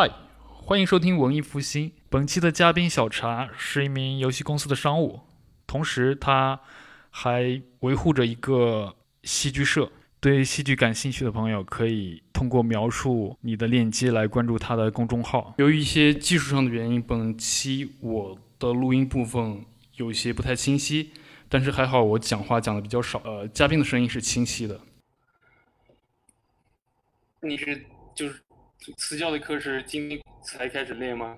嗨，欢迎收听文艺复兴。本期的嘉宾小茶是一名游戏公司的商务，同时他还维护着一个戏剧社。对戏剧感兴趣的朋友，可以通过描述你的链接来关注他的公众号。由于一些技术上的原因，本期我的录音部分有些不太清晰，但是还好我讲话讲的比较少，呃，嘉宾的声音是清晰的。你是就是私教的课是今天才开始练吗？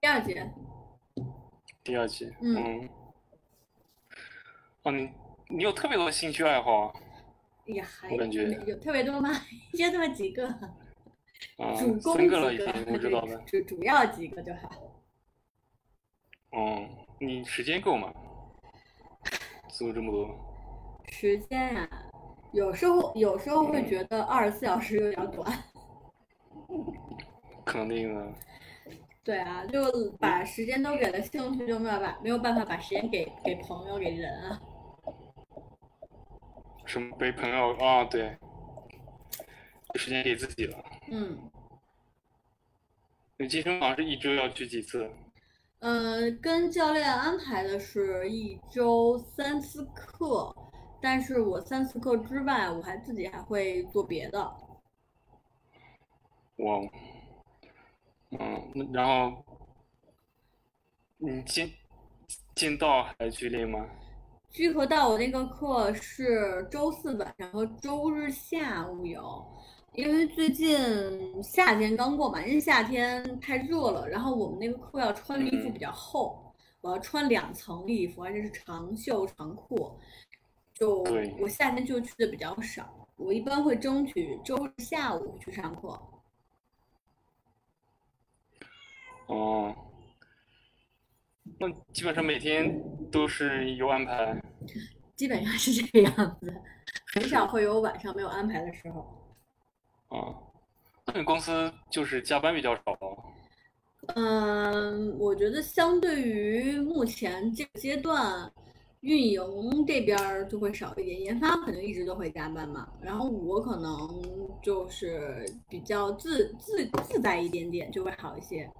第二节。第二节，嗯。嗯。哦，你你有特别多兴趣爱好啊？也还我感觉有特别多吗？就这么几个，啊，主攻三个了几个已经，我知道了。主主要几个就好。哦，你时间够吗？做这么多？时间呀、有时候有时候会觉得二十四小时有点短。肯定啊。对啊，就把时间都给了兴趣，就没有把没有办法把时间给给朋友给人啊。什么被朋友啊？对，有时间给自己了。嗯，你健身房是一周要去几次？呃，跟教练安排的是一周三次课，但是我三次课之外，我还自己还会做别的。我，嗯，那然后你进进到还去练吗？聚合道我那个课是周四晚上和周日下午有，因为最近夏天刚过嘛，因为夏天太热了，然后我们那个课要穿的衣服比较厚，我要穿两层衣服，而且是长袖长裤，就我夏天就去的比较少，我一般会争取周日下午去上课。哦，那基本上每天都是有安排。基本上是这个样子，很少会有晚上没有安排的时候。啊，那你公司就是加班比较少。嗯，我觉得相对于目前这个阶段，运营这边儿就会少一点，研发肯定一直都会加班嘛。然后我可能就是比较自自自在一点点，就会好一些。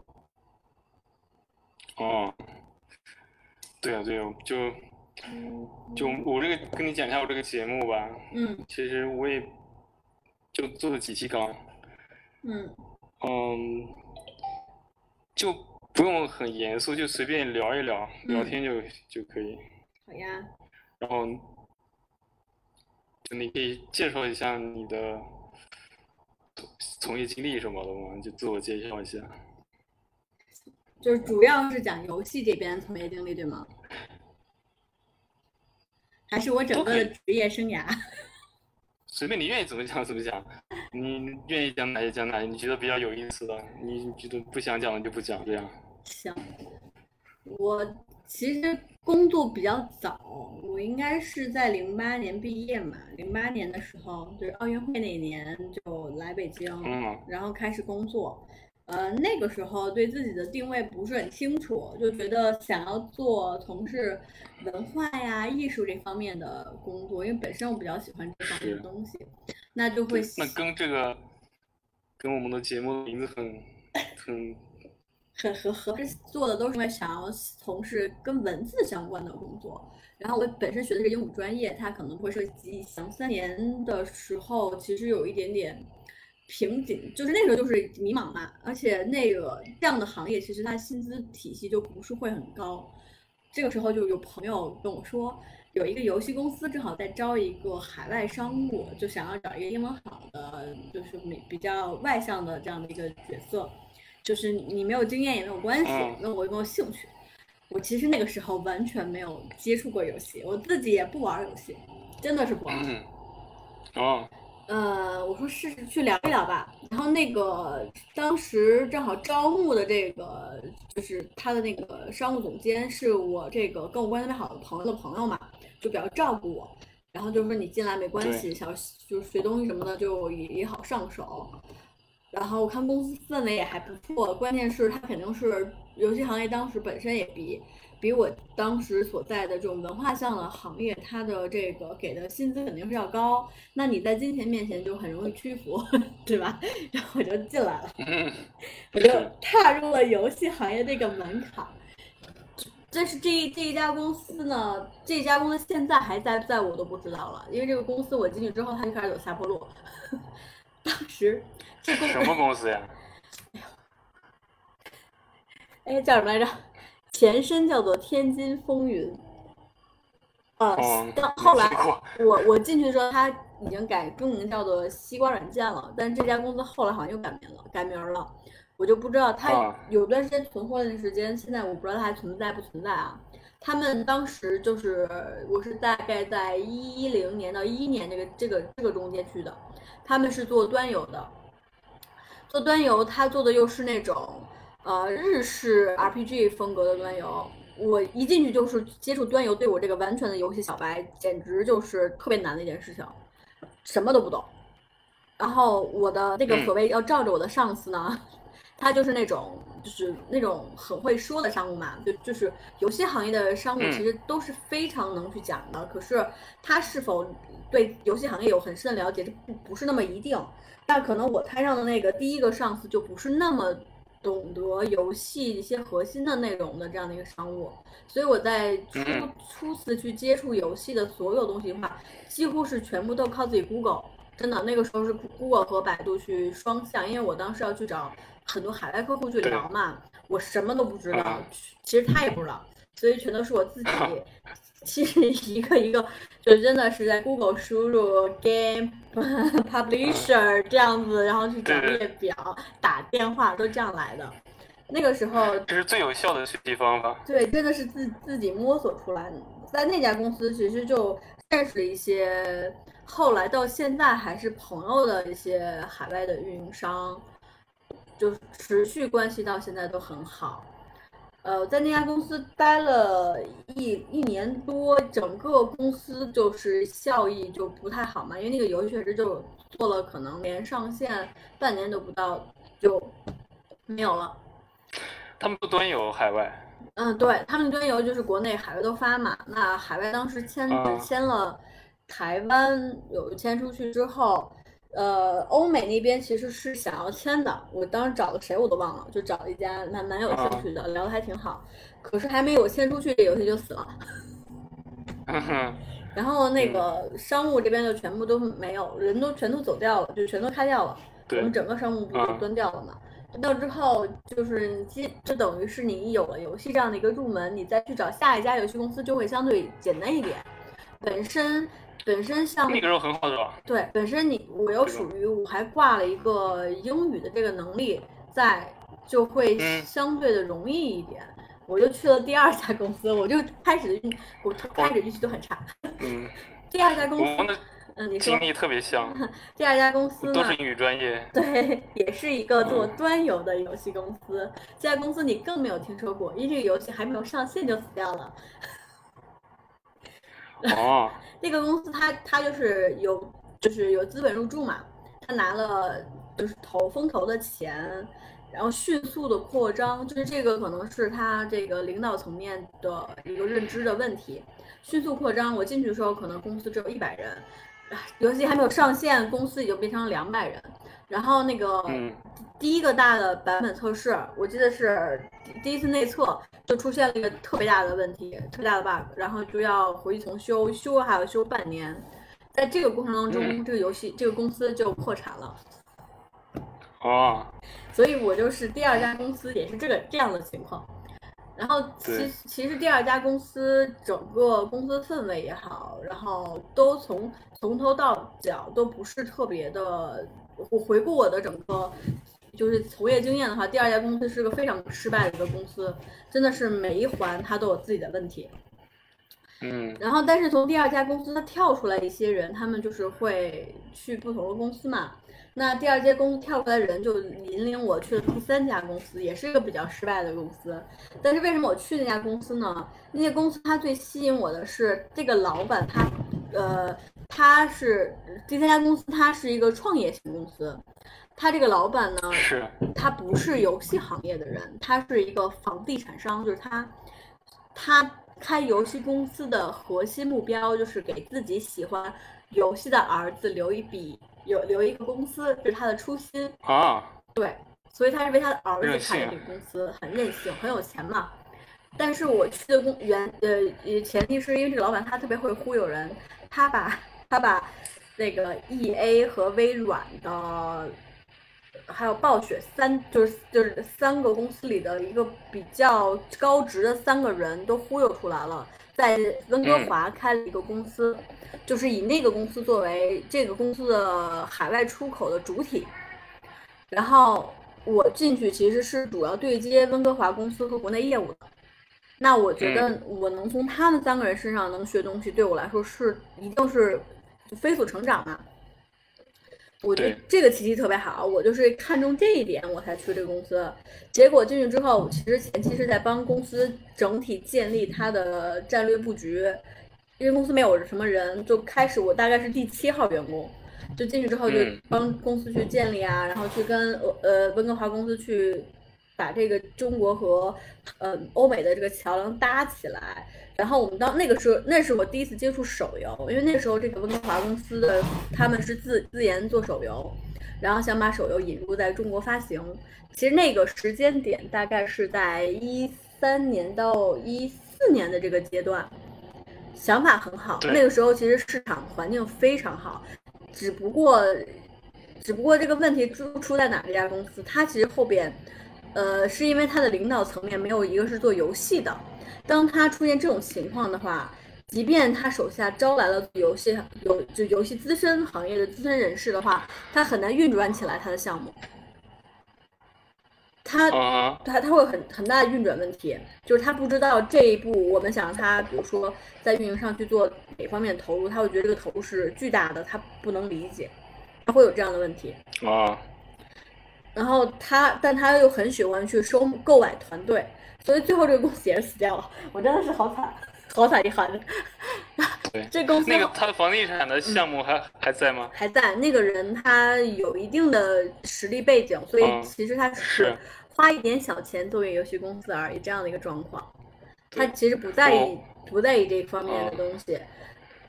哦，对啊，对啊，就就我这个跟你讲一下我这个节目吧。嗯其实我也就做了几期稿，嗯嗯，就不用很严肃，就随便聊一聊，聊嗯天就就可以。好呀。然后就你可以介绍一下你的从从业经历什么的吗？就自我介绍一下。就是主要是讲游戏这边从业经历，对吗？还是我整个的职业生涯？随便你愿意怎么讲怎么讲，你愿意讲哪些讲哪些，你觉得比较有意思的，你觉得不想讲的就不讲，这样。行，我其实工作比较早，我应该是在零八年毕业嘛，零八年的时候就是奥运会那年就来北京，嗯然后开始工作。呃，那个时候对自己的定位不是很清楚，就觉得想要做从事文化呀、艺术这方面的工作，因为本身我比较喜欢这方面的东西，那就会那跟这个跟我们的节目的名字很很 很合合适做的都是因为想要从事跟文字相关的工作。然后我本身学的是英语专业，它可能会涉及想三年的时候，其实有一点点瓶颈，就是那时候就是迷茫嘛。而且那个这样的行业，其实它薪资体系就不是会很高。这个时候就有朋友跟我说，有一个游戏公司正好在招一个海外商务，就想要找一个英文好的，就是比比较外向的这样的一个角色。就是你没有经验也没有关系嗯，问我有没有兴趣。我其实那个时候完全没有接触过游戏，我自己也不玩游戏，真的是不玩。嗯哦呃，我说试试去聊一聊吧。然后那个当时正好招募的这个，就是他的那个商务总监是我这个跟我关系特别好的朋友的朋友嘛，就比较照顾我。然后就说你进来没关系，想就是学东西什么的就也也好上手。然后我看公司氛围也还不错，关键是他肯定是游戏行业当时本身也比比我当时所在的这种文化向的行业，它的这个给的薪资肯定是要高。那你在金钱面前就很容易屈服，对吧？然后我就进来了，嗯，我就踏入了游戏行业这个门槛。这是这一这一家公司呢，这家公司现在还在不在我都不知道了，因为这个公司我进去之后，它就开始走下坡路。当时这公什么公司呀？哎叫什么来着？前身叫做天津风云。呃，哦，但后来 我我进去的时候，它已经改更名叫做西瓜软件了，但这家公司后来好像又改名了，改名了，我就不知道它啊有段时间存货那时间，现在我不知道它还存在不存在啊。他们当时就是我是大概在一零年到一一年这个这个这个中间去的，他们是做端游的，做端游，他做的又是那种呃日式 RPG 风格的端游。我一进去就是接触端游，对我这个完全的游戏小白，简直就是特别难的一件事情，什么都不懂。然后我的那个嗯所谓要罩着我的上司呢，他就是那种就是那种很会说的商务嘛，就就是游戏行业的商务嗯其实都是非常能去讲的，可是他是否对游戏行业有很深的了解，这不不是那么一定。那可能我摊上的那个第一个上司就不是那么懂得游戏一些核心的内容的这样的一个商务，所以我在初嗯。初次去接触游戏的所有东西的话，几乎是全部都靠自己 Google。真的，那个时候是 Google 和百度去双向，因为我当时要去找很多海外客户去聊嘛，我什么都不知道嗯，其实他也不知道，所以全都是我自己，其实一个一个就真的是在 Google 输入 game publisher 这样子，然后去找列表、打电话都这样来的。那个时候这是最有效的学习方法。对，真的是自自己摸索出来的。在那家公司，其实就认识了一些后来到现在还是朋友的一些海外的运营商，就持续关系到现在都很好。呃，在那家公司待了一一年多，整个公司就是效益就不太好嘛，因为那个游戏确实就做了，可能连上线半年都不到就没有了。他们不端游海外，嗯，对，他们端游就是国内、海外都发嘛。那海外当时签啊签了，台湾有签出去之后，呃，欧美那边其实是想要签的。我当时找了谁我都忘了，就找了一家蛮蛮有兴趣的，聊得还挺好。可是还没有签出去，这游戏就死了。然后那个商务这边就全部都没有，人都全都走掉了，就全都开掉了。我们，整个商务部就啊端掉了嘛。端掉之后，就是你基，就等于是你有了游戏这样的一个入门，你再去找下一家游戏公司就会相对简单一点。本身本身像那个时候很好找。对，本身你我又属于我还挂了一个英语的这个能力在，就会嗯相对的容易一点。我就去了第二家公司，我就开始的运，我开始运气就很差。嗯，第二家公司，嗯，你说经历特别像，第二家公司呢都？是英语专业。对，也是一个做嗯端游的游戏公司。这家公司你更没有听说过，因为这个游戏还没有上线就死掉了。哦，那个公司他他就是有就是有资本入驻嘛，他拿了就是投风投的钱，然后迅速的扩张，就是这个可能是他这个领导层面的一个认知的问题。迅速扩张，我进去的时候可能公司只有一百人，游戏还没有上线，公司已经变成了两百人。然后那个第一个大的版本测试，我记得是第第一次内测就出现了一个特别大的问题，特别大的 bug，然后就要回去重修，修还要修半年。在这个过程当中，嗯这个游戏这个公司就破产了。哦，所以我就是第二家公司也是这个这样的情况。然后其对其实第二家公司整个公司氛围也好，然后都从从头到脚都不是特别的。我回顾我的整个就是从业经验的话，第二家公司是个非常失败的一个公司，真的是每一环它都有自己的问题。嗯然后，但是从第二家公司它跳出来一些人，他们就是会去不同的公司嘛。那第二家公司跳出来的人就引领我去了第三家公司，也是一个比较失败的公司。但是为什么我去那家公司呢？那家公司它最吸引我的是这个老板他呃，他是第三家公司，它是一个创业型公司。他这个老板呢，是他不是游戏行业的人，他是一个房地产商，就是他他开游戏公司的核心目标就是给自己喜欢游戏的儿子留一笔有留一个公司，这是他的初心。啊，对，所以他是为他的儿子开的这个公司，很任性，很有钱嘛。但是我去的公原呃呃前提是因为这个老板他特别会忽悠人，他把他把那个 E A 和微软的还有暴雪三就是就是三个公司里的一个比较高职的三个人都忽悠出来了，在温哥嗯华开了一个公司，就是以那个公司作为这个公司的海外出口的主体。然后我进去其实是主要对接温哥华公司和国内业务的。那我觉得我能从他们三个人身上能学东西，对我来说是一定是飞速成长嘛。我觉得这个契机特别好，我就是看中这一点，我才去这个公司。结果进去之后，其实前期是在帮公司整体建立它的战略布局，因为公司没有什么人，就开始我大概是第七号员工，就进去之后就嗯帮公司去建立啊，然后去跟呃呃温哥华公司去把这个中国和呃欧美的这个桥梁搭起来。然后我们到那个时候，那是我第一次接触手游，因为那时候这个温哥华公司的他们是自自研做手游，然后想把手游引入在中国发行。其实那个时间点大概是在一三年到一四年的这个阶段，想法很好。那个时候其实市场环境非常好，只不过，只不过这个问题出出在哪？这家公司它其实后边，呃，是因为他的领导层面没有一个是做游戏的。当他出现这种情况的话，即便他手下招来了游戏游就游戏资深行业的资深人士的话，他很难运转起来他的项目。他啊，他他会有很很大的运转问题，就是他不知道这一步我们想让他，比如说在运营上去做哪方面投入，他会觉得这个投入是巨大的，他不能理解，他会有这样的问题。啊，然后他，但他又很喜欢去收购买团队，所以最后这个公司也是死掉了。我真的是好惨，好惨一喊的。对，这公司那个他的房地产的项目还还在吗？还在，那个人他有一定的实力背景，所以嗯其实他是花一点小钱作为游戏公司而已，这样的一个状况。他其实不在意哦不在意这方面的哦东西。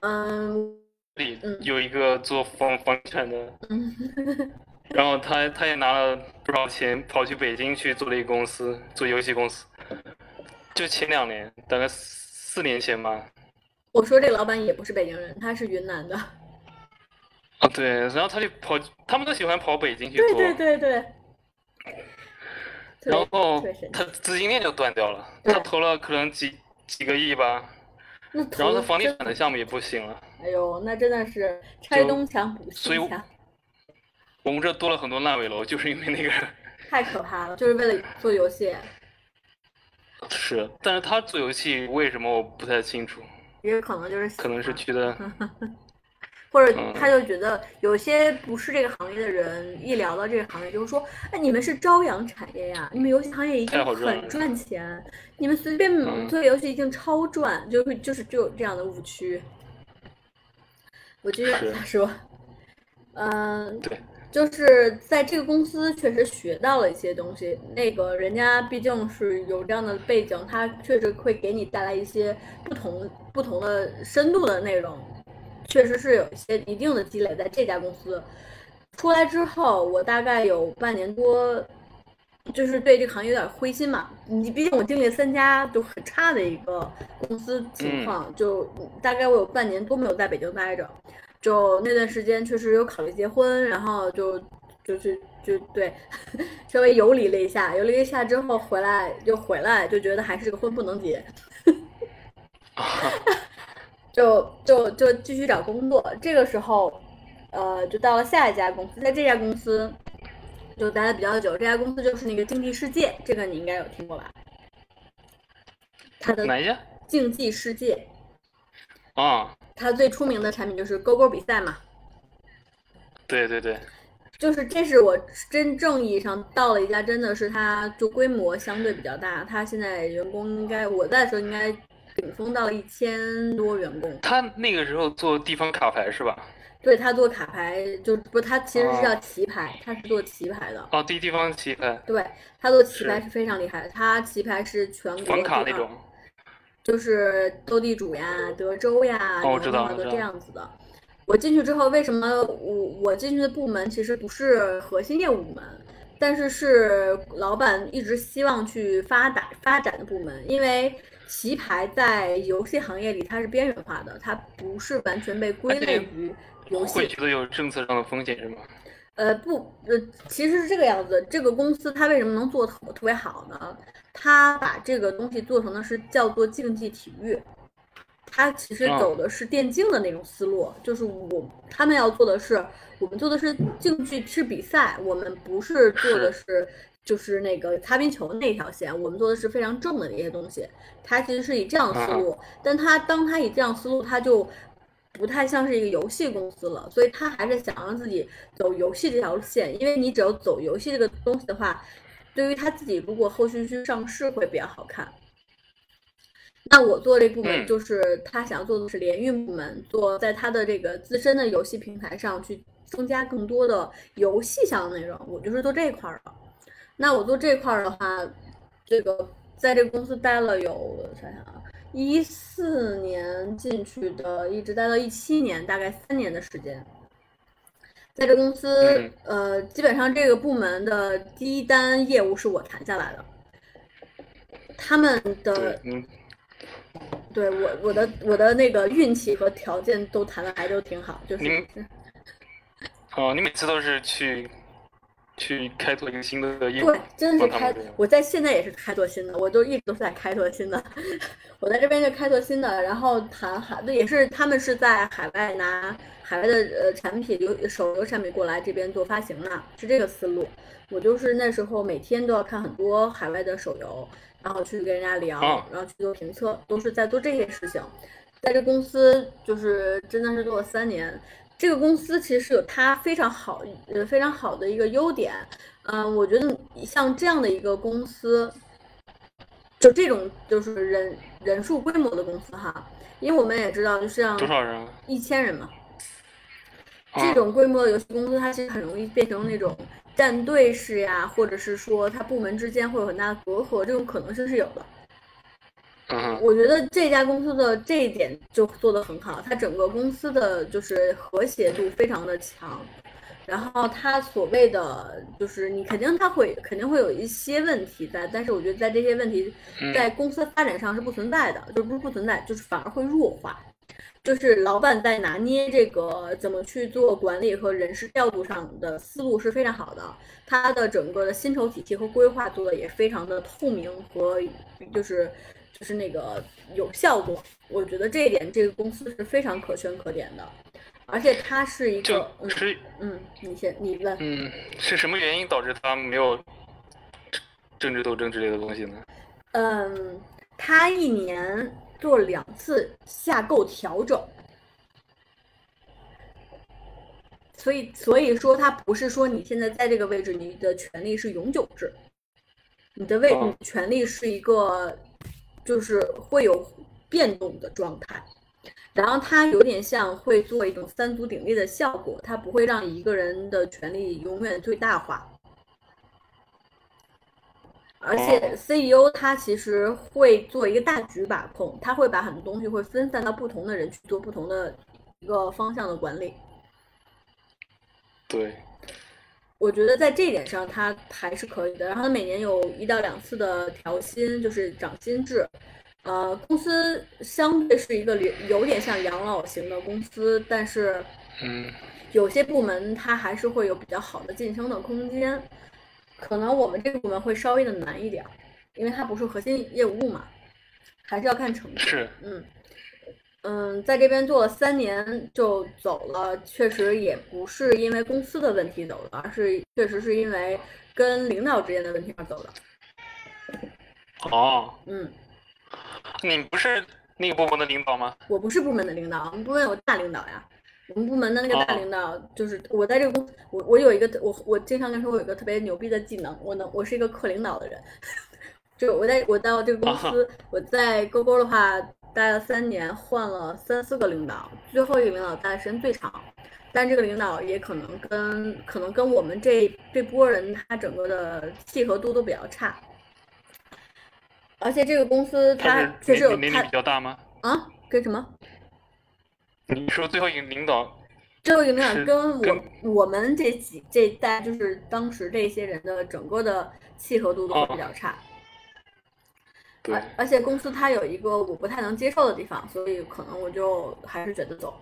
嗯里嗯有一个做房房地产的，嗯，然后他他也拿了不少钱，跑去北京去做了一个公司，做游戏公司。就前两年，大概四年前吧。我说这个老板也不是北京人，他是云南的。啊，对，然后他就跑，他们都喜欢跑北京去对做，对对对。对然后他资金链就断掉了，他投了可能几几个亿吧，那然后他房地产的项目也不行了，哎呦，那真的是拆东墙补西墙，我们这多了很多烂尾楼，就是因为那个 太可怕了，就是为了做游戏，是，但是他做游戏为什么我不太清楚，也有可能就是可能是喜觉得 或者嗯他就觉得有些不是这个行业的人，一聊到这个行业，就是说：“哎，你们是朝阳产业呀，你们游戏行业一定很赚钱，你们随便嗯做游戏一定超赚。”就是就是就有这样的误区。我继续往是下说，嗯，对，就是在这个公司确实学到了一些东西。那个人家毕竟是有这样的背景，他确实会给你带来一些不同不同的深度的内容，确实是有一些一定的积累在这家公司。出来之后，我大概有半年多，就是对这个行业有点灰心嘛。你毕竟我经历了三家就很差的一个公司情况，就大概我有半年多没有在北京待着。就那段时间确实有考虑结婚，然后就就是就对，稍微游离了一下，游离了一下之后回来就回来，就觉得还是个婚不能结，就就就继续找工作。这个时候，呃，就到了下一家公司，在这家公司就待的比较久。这家公司就是那个竞技世界，这个你应该有听过吧？他的哪一家？竞技世界，啊，它最出名的产品就是勾勾比赛嘛。对对对，就是这是我真正意义上到了一家真的是它就规模相对比较大，它现在员工应该我在的时候应该顶峰到了一千多员工。他那个时候做地方卡牌是吧？对他做卡牌，就不，他其实是叫棋牌，他是做棋牌的。哦，地地方棋牌。对他做棋牌是非常厉害的，他棋牌是全国房卡那种，就是斗地主呀、德州呀，哦，我知道，都这样子的。我进去之后，为什么我我进去的部门其实不是核心业务部门，但是是老板一直希望去发展发展的部门，因为棋牌在游戏行业里它是边缘化的，它不是完全被归类于游戏。会觉得有政策上的风险是吗？呃，不，呃，其实是这个样子。这个公司它为什么能做特特别好呢？它把这个东西做成的是叫做竞技体育，他其实走的是电竞的那种思路，就是我他们要做的是，我们做的是竞技是比赛，我们不是做的是就是那个擦边球那条线，我们做的是非常正的那些东西。他其实是以这样思路，但他当他以这样思路，他就。不太像是一个游戏公司了，所以他还是想让自己走游戏这条线，因为你只要走游戏这个东西的话，对于他自己如果后续去上市会比较好看。那我做这部门就是他想做的是联运部门，做在他的这个自身的游戏平台上去增加更多的游戏项的内容，我就是做这一块的。那我做这块的话，这个在这个公司待了有想想啊。一四年进去的，一直待到一七年，大概三年的时间，在这公司，呃，基本上这个部门的第一单业务是我谈下来的。他们的，对我我的我的那个运气和条件都谈的还都挺好，就是。哦，你每次都是去。去开拓一个新的业务，对，真的是开。我在现在也是开拓新的，我都一直都是在开拓新的。我在这边就开拓新的，然后谈海，也是他们是在海外拿海外的呃产品，流手游产品过来这边做发行嘛，是这个思路。我就是那时候每天都要看很多海外的手游，然后去跟人家聊，然后去做评测，都是在做这些事情。在这公司就是真的是做了三年。这个公司其实是有它非常好呃非常好的一个优点，嗯，我觉得像这样的一个公司，就这种就是人人数规模的公司哈，因为我们也知道，就像多少人？一千人嘛。这种规模的游戏公司，它其实很容易变成那种战队式呀，或者是说它部门之间会有很大的隔阂，这种可能性是有的。我觉得这家公司的这一点就做得很好，它整个公司的就是和谐度非常的强，然后它所谓的就是你肯定它会肯定会有一些问题在，但是我觉得在这些问题在公司发展上是不存在的，就不是不存在，就是反而会弱化，就是老板在拿捏这个怎么去做管理和人事调度上的思路是非常好的，他的整个的薪酬体系和规划做的也非常的透明和就是。就是那个有效果，我觉得这一点这个公司是非常可圈可点的，而且他是一个，是嗯，你先你问，嗯，是什么原因导致他没有政治斗争之类的东西呢？嗯，他一年做两次下构调整，所以所以说它不是说你现在在这个位置，你的权利是永久制，你的位权利是一个。就是会有变动的状态，然后它有点像会做一种三足鼎立的效果，它不会让一个人的权利永远最大化。而且 CEO 他其实会做一个大局把控，他会把很多东西会分散到不同的人去做不同的一个方向的管理。对，我觉得在这一点上他还是可以的。然后他每年有一到两次的调薪，就是涨薪制。呃，公司相对是一个有有点像养老型的公司，但是，嗯，有些部门它还是会有比较好的晋升的空间。可能我们这个部门会稍微的难一点，因为它不是核心业务部嘛，还是要看成绩。是，嗯嗯，在这边做了三年就走了，确实也不是因为公司的问题走的，而是确实是因为跟领导之间的问题而走的。哦，嗯。你不是那个部门的领导吗？我不是部门的领导，我们部门有大领导呀。我们部门的那个大领导就是我在这个公，我我有一个我我经常跟说，我有一个特别牛逼的技能，我能我是一个克领导的人。就我在我到这个公司，我在勾勾的话待了三年，换了三四个领导，最后一个领导待的时间最长，但这个领导也可能跟可能跟我们这这波人他整个的契合度都比较差，而且这个公司他它确实有他年龄比较大吗？啊跟什么？你说最后一个领导最后一个领导跟我跟我们这几这一代就是当时这些人的整个的契合度都比较差。对而而且公司它有一个我不太能接受的地方，所以可能我就还是觉得走。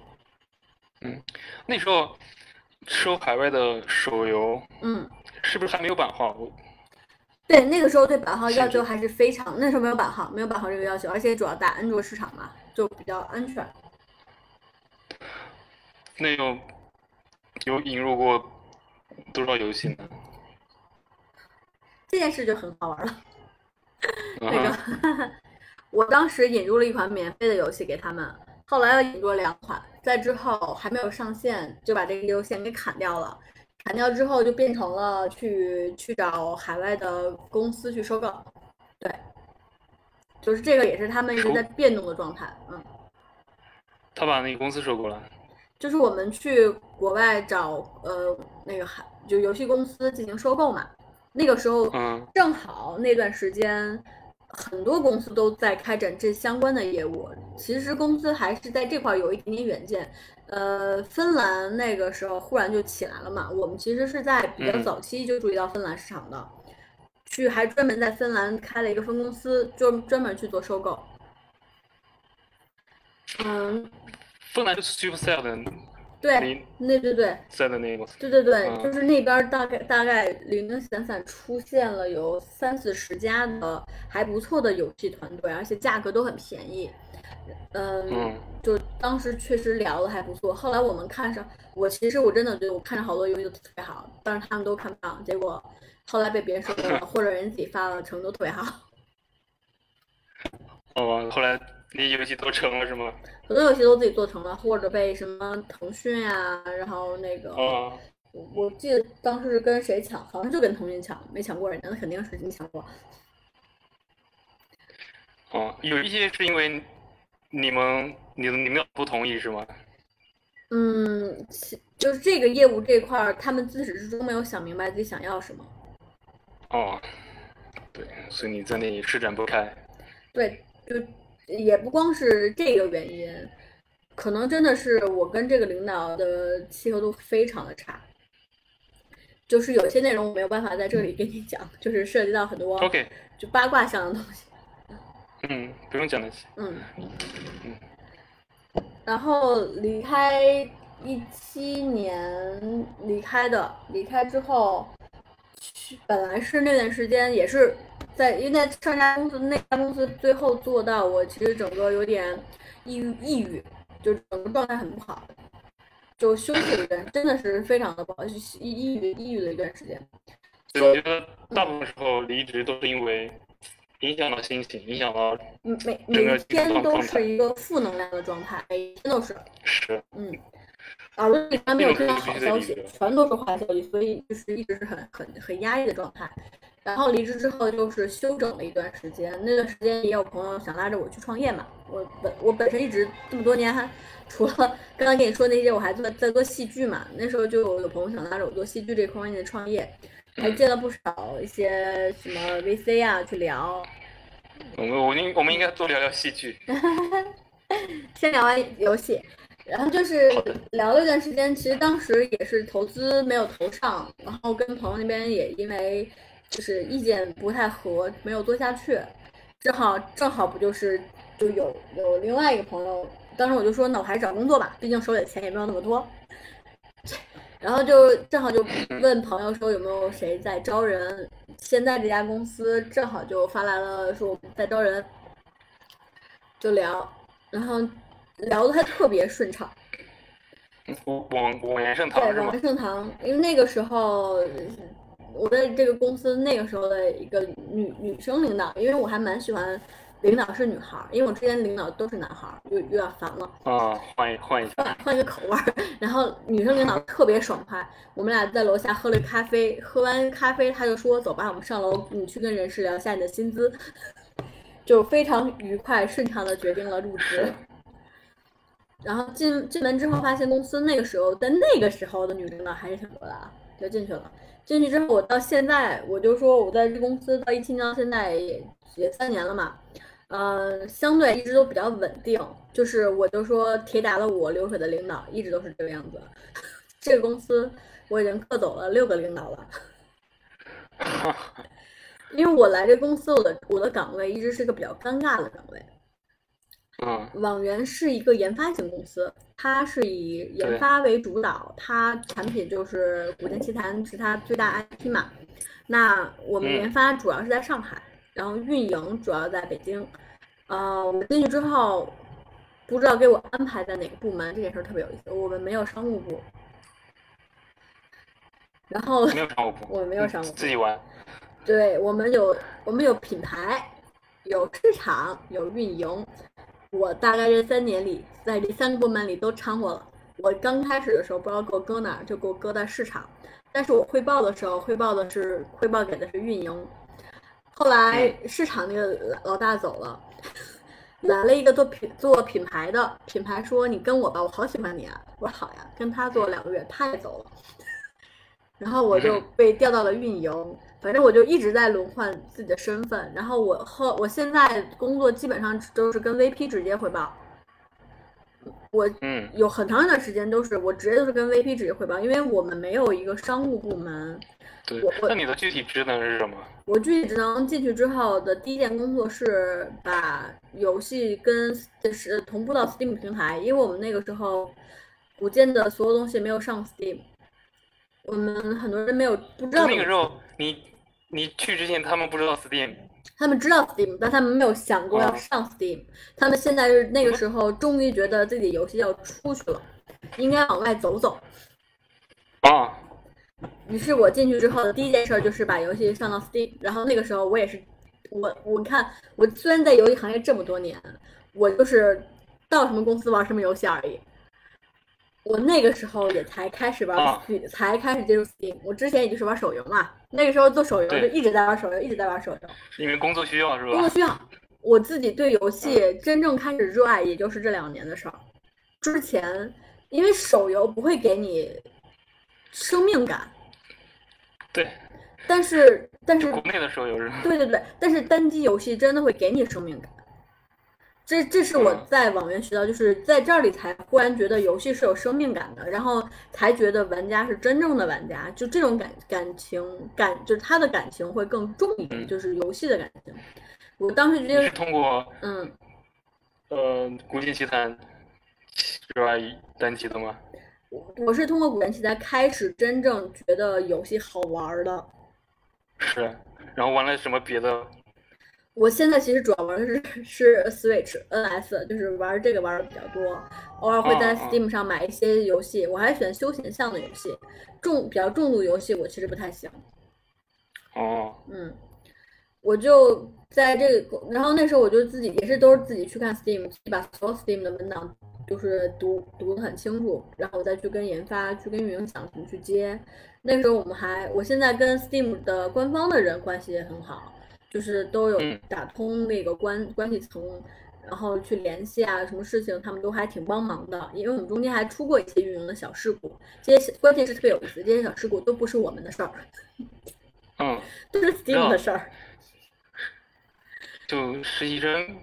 嗯那时候收海外的手游嗯，是不是还没有版号？我对，那个时候对版号要求还是非常，那时候没有版号，没有版号这个要求，而且主要打安卓市场嘛，就比较安全。那有有引入过多少游戏呢？这件事就很好玩了。嗯 那哼个，我当时引入了一款免费的游戏给他们，后来又引入了两款，在之后还没有上线就把这个优先给砍掉了。砍掉之后就变成了去去找海外的公司去收购，对，就是这个也是他们一直在变动的状态，嗯，他把那个公司收购了。就是我们去国外找呃那个海就游戏公司进行收购嘛，那个时候嗯正好那段时间，很多公司都在开展这相关的业务。其实公司还是在这块儿有一点点远见。呃，芬兰那个时候忽然就起来了嘛，我们其实是在比较嗯早期就注意到芬兰市场的，去还专门在芬兰开了一个分公司，就专门去做收购。嗯，芬兰就是 Supercell 的对，那对对对，在的那个。对对对，嗯就是那边大概大概零零散散出现了有三四十家的还不错的游戏团队，而且价格都很便宜。嗯，嗯就当时确实聊的还不错。后来我们看上，我其实我真的觉得我看上好多游戏都特别好，但是他们都看不上，结果后来被别人收购了，或者人自己发了成都特别好。哦，后来那些游戏都成了是吗？很多游戏都自己做成了，或者被什么腾讯呀、然后那个。哦，我我记得当时是跟谁抢，好像就跟腾讯抢，没抢过人家，那肯定是你抢过。哦，有一些是因为你们你你们不同意是吗？嗯，其就是这个业务这块儿，他们自始至终没有想明白自己想要什么。哦，对，所以你在那里施展不开。对，就也不光是这个原因，可能真的是我跟这个领导的契合度非常的差。就是有些内容我没有办法在这里跟你讲，就是涉及到很多 OK，就八卦向的东西。嗯，不用讲那些。嗯，然后离开一七年离开的，离开之后，去本来是那段时间也是在，因为在上家公司那家公司最后做到我其实整个有点抑郁，抑郁，就整个状态很不好，就休息了一段，真的是非常的不好，抑抑郁抑郁了一段时间。对，我觉得大部分时候离职都是因为影响到心情，影响到嗯每每天都是一个负能量的状态，每天都是。是。嗯，耳朵里面没有听到好消息全都是坏消息，所以就是一直是很很很压抑的状态。然后离职之后就是休整了一段时间，那段时间也有朋友想拉着我去创业嘛。我本我本身一直这么多年还除了刚刚跟你说那些，我还做在做戏剧嘛。那时候就有有朋友想拉着我做戏剧这方面的创业，还见了不少一些什么 VC 啊去聊。我们我应我们应该多聊聊戏剧。先聊完游戏，然后就是聊了一段时间，其实当时也是投资没有投上，然后跟朋友那边也因为就是意见不太合，没有做下去，正好正好不就是就有有另外一个朋友，当时我就说那我还是找工作吧，毕竟手里的钱也没有那么多。然后就正好就问朋友说有没有谁在招人，现在这家公司正好就发来了说我们在招人，就聊，然后聊的还特别顺畅。我往往言盛堂对，是吗往？盛堂，因为那个时候我在这个公司那个时候的一个女女生领导，因为我还蛮喜欢领导是女孩儿，因为我之前领导都是男孩儿，有有点烦了。啊，换一换一换一个口味儿，然后女生领导特别爽快，我们俩在楼下喝了咖啡，喝完咖啡他就说走吧，我们上楼，你去跟人事聊一下你的薪资。就非常愉快顺畅的决定了入职。然后进进门之后，发现公司那个时候，在那个时候的女领导还是挺多的啊，就进去了。进去之后，我到现在，我就说我在这公司到一七年到现在也也三年了嘛，呃，相对一直都比较稳定。就是我就说铁打的我流水的领导一直都是这个样子。这个公司我已经克走了六个领导了，因为我来这公司，我的我的岗位一直是个比较尴尬的岗位。嗯网源是一个研发型公司，它是以研发为主导，它产品就是《古剑奇谭》是它最大 IP 嘛。那我们嗯研发主要是在上海，然后运营主要在北京。呃，我们进去之后，不知道给我安排在哪个部门，这件事儿特别有意思。我们没有商务部，然后没有商务部，我们没有商务部自己玩。对我们有我们有品牌，有市场，有运营。我大概这三年里，在这三个部门里都掺和了。我刚开始的时候不知道给我搁哪儿，就给我搁在市场。但是我汇报的时候，汇报的是汇报给的是运营。后来市场那个老老大走了，来了一个做品做品牌的，品牌说你跟我吧，我好喜欢你啊。我说好呀，跟他做两个月，他也走了。然后我就被调到了运营，反正我就一直在轮换自己的身份。然后我后我现在工作基本上都是跟 VP 直接汇报，我嗯有很长一段时间都是我直接都是跟 VP 直接汇报，因为我们没有一个商务部门。对那你的具体职能是什么？我具体职能进去之后的第一件工作是把游戏跟就是同步到 Steam 平台，因为我们那个时候古剑的所有东西没有上 Steam，我们很多人没有不知道那个时候你你去之前，他们不知道 Steam。他们知道 Steam，但他们没有想过要哦上 Steam。他们现在是那个时候终于觉得自己游戏要出去了，应该往外走走。啊，于是我进去之后的第一件事就是把游戏上到 Steam，然后那个时候我也是，我我看我虽然在游戏行业这么多年，我就是到什么公司玩什么游戏而已。我那个时候也才开始玩才开始接触 Steam。我之前也就是玩手游嘛，那个时候做手游就一直在玩手游，一直在玩手游。因为工作需要是吧？工作需要，我自己对游戏真正开始热爱，也就是这两年的事儿。之前因为手游不会给你生命感，对，但是但是国内的手游是。对对对，但是单机游戏真的会给你生命感。这这是我嗯在网源学到，就是在这里才忽然觉得游戏是有生命感的，然后才觉得玩家是真正的玩家，就这种感感情感，就是他的感情会更重一点，嗯就是游戏的感情。我当时觉你得是，通过嗯，呃《古剑奇谭》热爱单机的吗？我是通过古剑奇谭开始真正觉得游戏好玩儿的。是，然后玩了什么别的？我现在其实主要玩的是是 Switch、NS，就是玩这个玩的比较多，偶尔会在 Steam 上买一些游戏。我还喜欢休闲向的游戏，重比较重度游戏我其实不太行。哦，嗯，我就在这个，然后那时候我就自己也是都是自己去看 Steam，自己把所有 Steam 的文档就是读读的很清楚，然后我再去跟研发、去跟运营想怎么去接。那时候我们还，我现在跟 Steam 的官方的人关系也很好，就是都有嗯打通那个关关系层，然后去联系啊，什么事情他们都还挺帮忙的。因为我们中间还出过一些运营的小事故，这些关键是特别有意思，这些小事故都不是我们的事儿，嗯，都是 Steam 的事儿。就实习生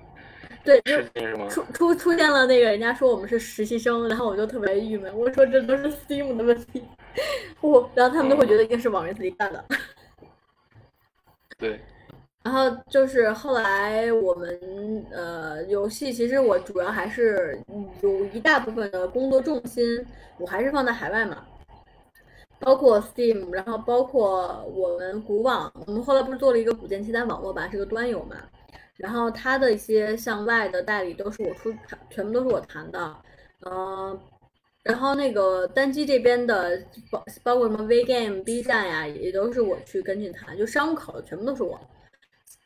对，就是？出出出现了那个人家说我们是实习生，然后我就特别郁闷，我说这都是 Steam 的问题，我然后他们都会觉得一定是网人自己干的。对，然后就是后来我们呃游戏，其实我主要还是有一大部分的工作重心，我还是放在海外嘛，包括 Steam，然后包括我们古网，我们后来不是做了一个古剑奇谭网络版，是个端游嘛，然后它的一些向外的代理都是我出，全部都是我谈的，嗯、然后那个单机这边的包包括什么 VGame、B 站呀，也都是我去跟进谈，就商务口的全部都是我。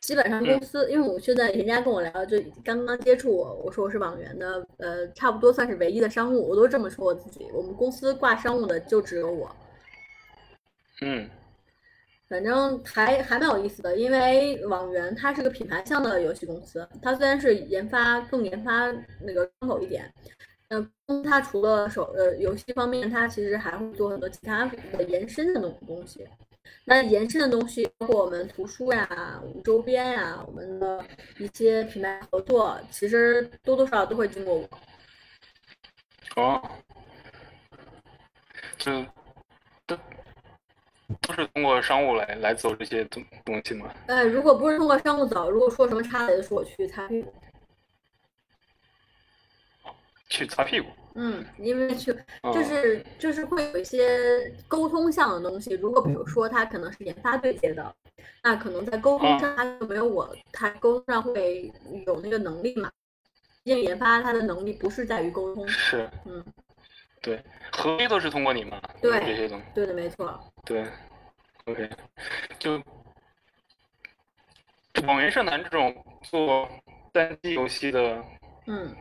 基本上公司，因为我现在人家跟我聊，就刚刚接触我，我说我是网源的，呃，差不多算是唯一的商务，我都这么说我自己。我们公司挂商务的就只有我，嗯，反正还还蛮有意思的，因为网源它是个品牌向的游戏公司，它虽然是研发更研发那个窗口一点，嗯，它除了手呃游戏方面，它其实还会做很多其他的延伸的那种东西。那延伸的东西包括我们图书呀、我们周边呀、我们的一些品牌合作，其实多多少少都会经过我。哦，就都都是通过商务来来走这些东东西吗？哎，如果不是通过商务走，如果说什么差的，就说我去擦屁股。去擦屁股？嗯，因为去哦就是就是会有一些沟通项的东西。如果比如说他可能是研发对接的，那可能在沟通上他就没有我，他沟通上会有那个能力嘛。毕竟研发他的能力不是在于沟通，是，嗯，对，合约都是通过你嘛？对这些东西，对的，没错。对，OK，就网原社男这种做单机游戏的嗯，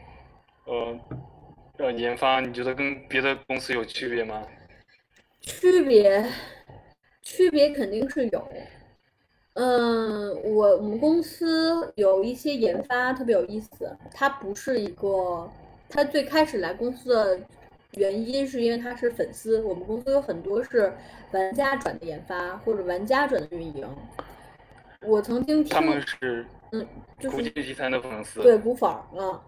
呃呃研发，你觉得跟别的公司有区别吗？区别区别肯定是有。嗯，我我们公司有一些研发特别有意思，它不是一个，它最开始来公司的原因是因为它是粉丝，我们公司有很多是玩家转的研发或者玩家转的运营。我曾经听他们是嗯，就是古剑奇谭的粉丝，对，古粉儿啊，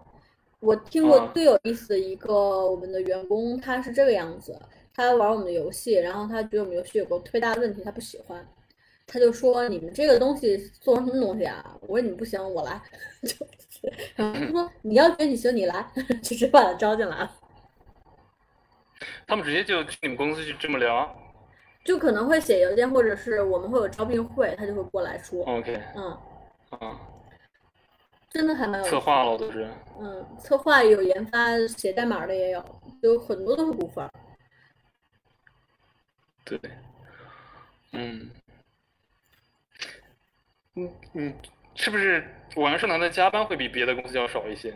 我听过啊。最有意思的一个我们的员工，他是这个样子，他玩我们的游戏，然后他觉得我们游戏有个特别大的问题，他不喜欢，他就说你们这个东西做成什么东西啊？我说你不行，我来，就是，然后他说 你要觉得你行，你来，就直接把他招进来了，他们直接就去你们公司去这么聊？就可能会写邮件，或者是我们会有招聘会，他就会过来说，，OK，嗯，啊，真的还蛮有策划了都是，嗯，策划有研发，写代码的也有，有很多都是古粉儿。对，嗯，嗯嗯，是不是网原社男的加班会比别的公司要少一些？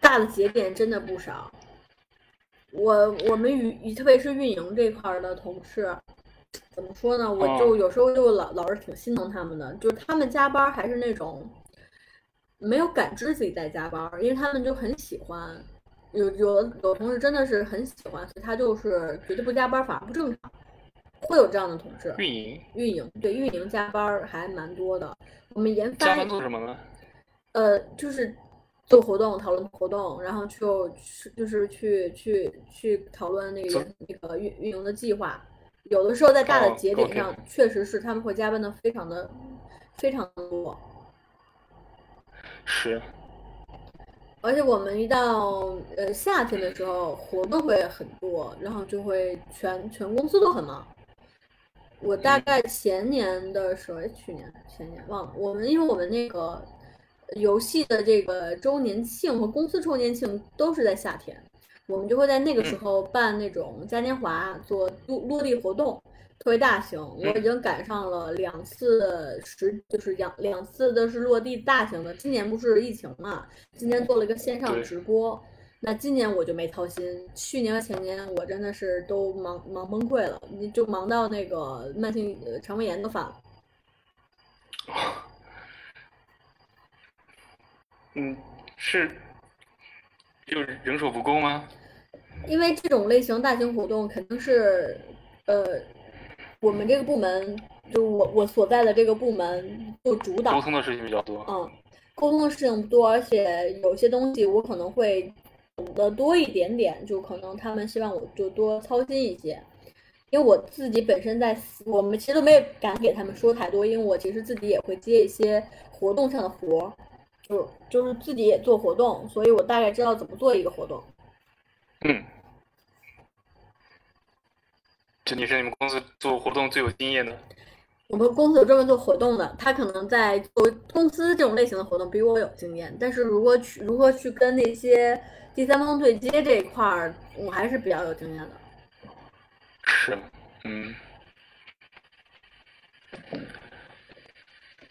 大的节点真的不少。我我们与特别是运营这块儿的同事，怎么说呢？我就有时候就老老是挺心疼他们的，就是他们加班还是那种没有感知自己在加班儿，因为他们就很喜欢。有有有同事真的是很喜欢，所以他就是觉得不加班儿反而不正常，会有这样的同事。运营运营对运营加班儿还蛮多的，我们研发加班做什么呢？呃，就是做活动、讨论活动，然后就去就是去去去讨论那个研那个运运营的计划。有的时候在大的哦节点上，确实是他们会加班的非常的非常的多，是，而且我们一到呃夏天的时候，活动会很多，然后就会全全公司都很忙。我大嗯。概前年的时候，哎，去年前年忘了，我们因为我们那个游戏的这个周年庆和公司周年庆都是在夏天，我们就会在那个时嗯。候办那种嘉年华，做落落地活动，特别大型。我已嗯经赶上了两次实，就是两两次都是落地大型的。今年不是疫情嘛，今年做了一个线上直播。那今年我就没操心，去年和前年我真的是都忙忙崩溃了，你就忙到那个慢性呃肠胃炎都犯了。嗯，是，就是人手不够吗？因为这种类型大型活动肯定是，呃，我们这个部门，就我我所在的这个部门就主导沟，通的事情比较多。嗯，沟通的事情不多，而且有些东西我可能会懂得多一点点，就可能他们希望我就多操心一些。因为我自己本身在，我们其实都没有敢给他们说太多，因为我其实自己也会接一些活动上的活儿，就就是自己也做活动，所以我大概知道怎么做一个活动。嗯，这你是你们公司做活动最有经验的。我们公司有专门做活动的，他可能在做公司这种类型的活动比我有经验，但是如果去如何去跟那些第三方对接这一块儿，我还是比较有经验的。是，嗯。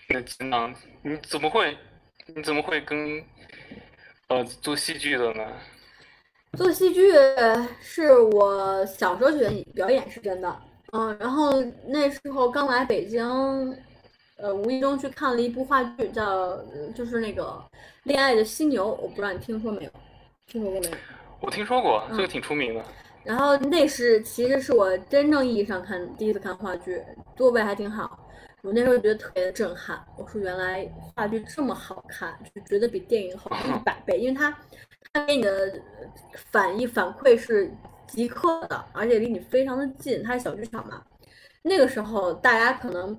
那金囊，你怎么会，你怎么会跟，呃，做戏剧的呢？做戏剧是我小时候学表演是真的，嗯，然后那时候刚来北京，呃，无意中去看了一部话剧，叫就是那个《恋爱的犀牛》，我不知道你听说没有？听说过没有？我听说过，嗯这个挺出名的。然后那是其实是我真正意义上看第一次看话剧，座位还挺好。我那时候觉得特别的震撼，我说原来话剧这么好看，就觉得比电影好看一百倍，因为它它给你的呃反应反馈是即刻的，而且离你非常的近，它是小剧场嘛。那个时候大家可能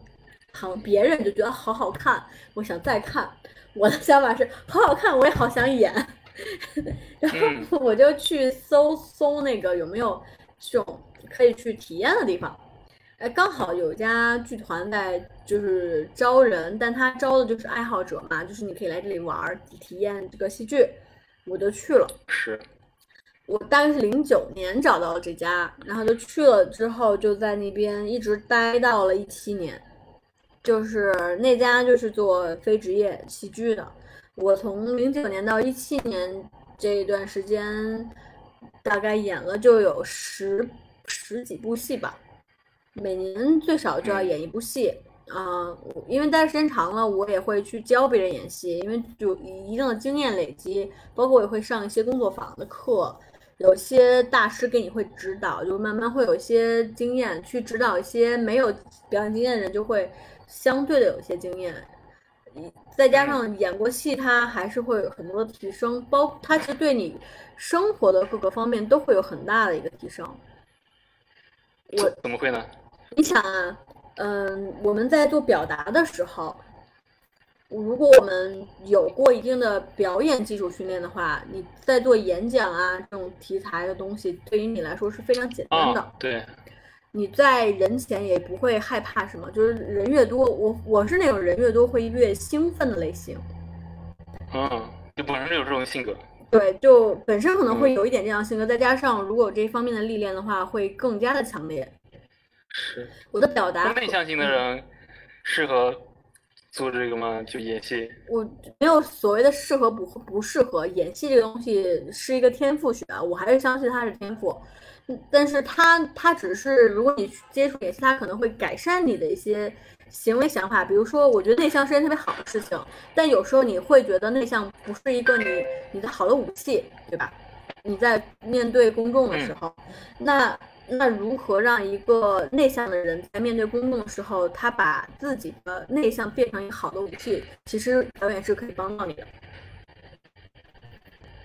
好别人就觉得好好看，我想再看。我的想法是好好看，我也好想演。然嗯后我就去搜搜那个有没有这种可以去体验的地方。哎，刚好有家剧团在就是招人，但他招的就是爱好者嘛，就是你可以来这里玩儿体验这个戏剧，我就去了。是，我大概是零九年找到了这家，然后就去了之后就在那边一直待到了一七年，就是那家就是做非职业戏剧的。我从零九年到一七年这一段时间，大概演了就有十十几部戏吧，每年最少就要演一部戏。啊、我因为待时间长了，我也会去教别人演戏，因为有一定的经验累积，包括我也会上一些工作坊的课，有些大师给你会指导，就慢慢会有一些经验去指导一些没有表演经验的人，就会相对的有一些经验。一再加上演过戏，他还是会有很多的提升，包他其实对你生活的各个方面都会有很大的一个提升。我怎么会呢？你想啊，嗯，我们在做表达的时候，如果我们有过一定的表演基础训练的话，你在做演讲啊这种题材的东西，对于你来说是非常简单的。啊，对，你在人前也不会害怕什么，就是人越多，我我是那种人越多会越兴奋的类型。嗯，就本身就有这种性格。对，就本身可能会有一点这样性格，再加上如果有这方面的历练的话，会更加的强烈。是，我的表达内向型的人适合做这个吗？就演戏？我没有所谓的适合不不适合，演戏这个东西是一个天赋学啊，我还是相信它是天赋。嗯但是它它只是如果你去接触演戏，它可能会改善你的一些行为想法。比如说，我觉得内向是件特别好的事情，但有时候你会觉得内向不是一个你你的好的武器，对吧？你在面对公众的时候，那那如何让一个内向的人在面对公众的时候，他把自己的内向变成一个好的武器？其实表演是可以帮到你的。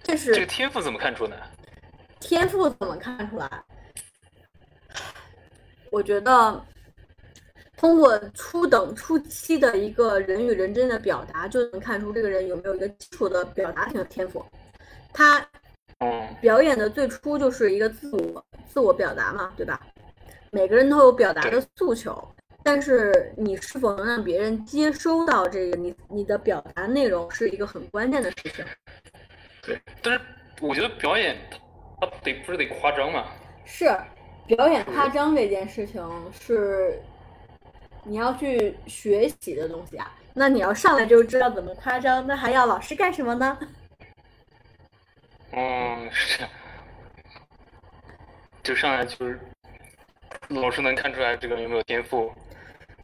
这是这个是天赋怎么看出呢？天赋怎么看出来？我觉得通过初等、初期的一个人与人之间的表达，就能看出这个人有没有一个基础的表达型的天赋。他嗯，表演的最初就是一个自我自我表达嘛，对吧？每个人都有表达的诉求，但是你是否能让别人接收到这个你你的表达内容，是一个很关键的事情。对。但是我觉得表演它得不是得夸张嘛？是表演夸张这件事情是你要去学习的东西啊。那你要上来就知道怎么夸张，那还要老师干什么呢？嗯，是。就上来就是老师能看出来这个人有没有天赋，